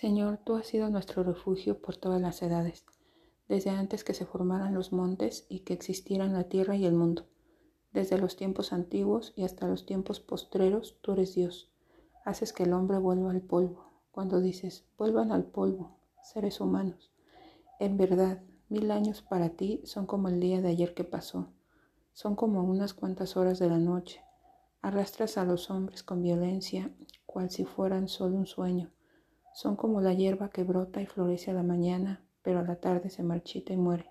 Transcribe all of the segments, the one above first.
Señor, tú has sido nuestro refugio por todas las edades, desde antes que se formaran los montes y que existieran la tierra y el mundo. Desde los tiempos antiguos y hasta los tiempos postreros, tú eres Dios. Haces que el hombre vuelva al polvo. Cuando dices, vuelvan al polvo, seres humanos. En verdad, mil años para ti son como el día de ayer que pasó. Son como unas cuantas horas de la noche. Arrastras a los hombres con violencia, cual si fueran solo un sueño. Son como la hierba que brota y florece a la mañana, pero a la tarde se marchita y muere.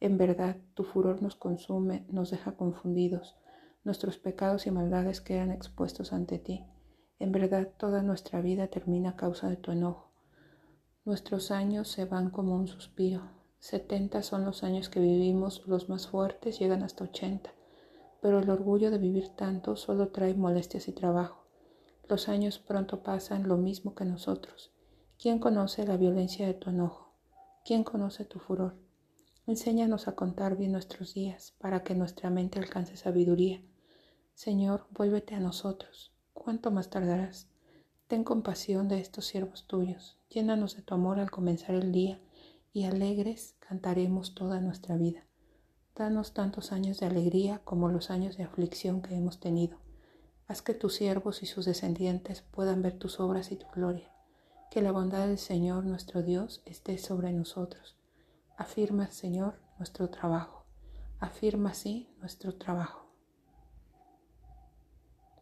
En verdad, tu furor nos consume, nos deja confundidos, nuestros pecados y maldades quedan expuestos ante ti. En verdad, toda nuestra vida termina a causa de tu enojo. Nuestros años se van como un suspiro. Setenta son los años que vivimos, los más fuertes llegan hasta ochenta, pero el orgullo de vivir tanto solo trae molestias y trabajo. Los años pronto pasan lo mismo que nosotros. ¿Quién conoce la violencia de tu enojo? ¿Quién conoce tu furor? Enséñanos a contar bien nuestros días para que nuestra mente alcance sabiduría. Señor, vuélvete a nosotros. ¿Cuánto más tardarás? Ten compasión de estos siervos tuyos. Llénanos de tu amor al comenzar el día y alegres cantaremos toda nuestra vida. Danos tantos años de alegría como los años de aflicción que hemos tenido. Haz que tus siervos y sus descendientes puedan ver tus obras y tu gloria. Que la bondad del Señor nuestro Dios esté sobre nosotros Afirma, Señor, nuestro trabajo. Afirma, sí, nuestro trabajo.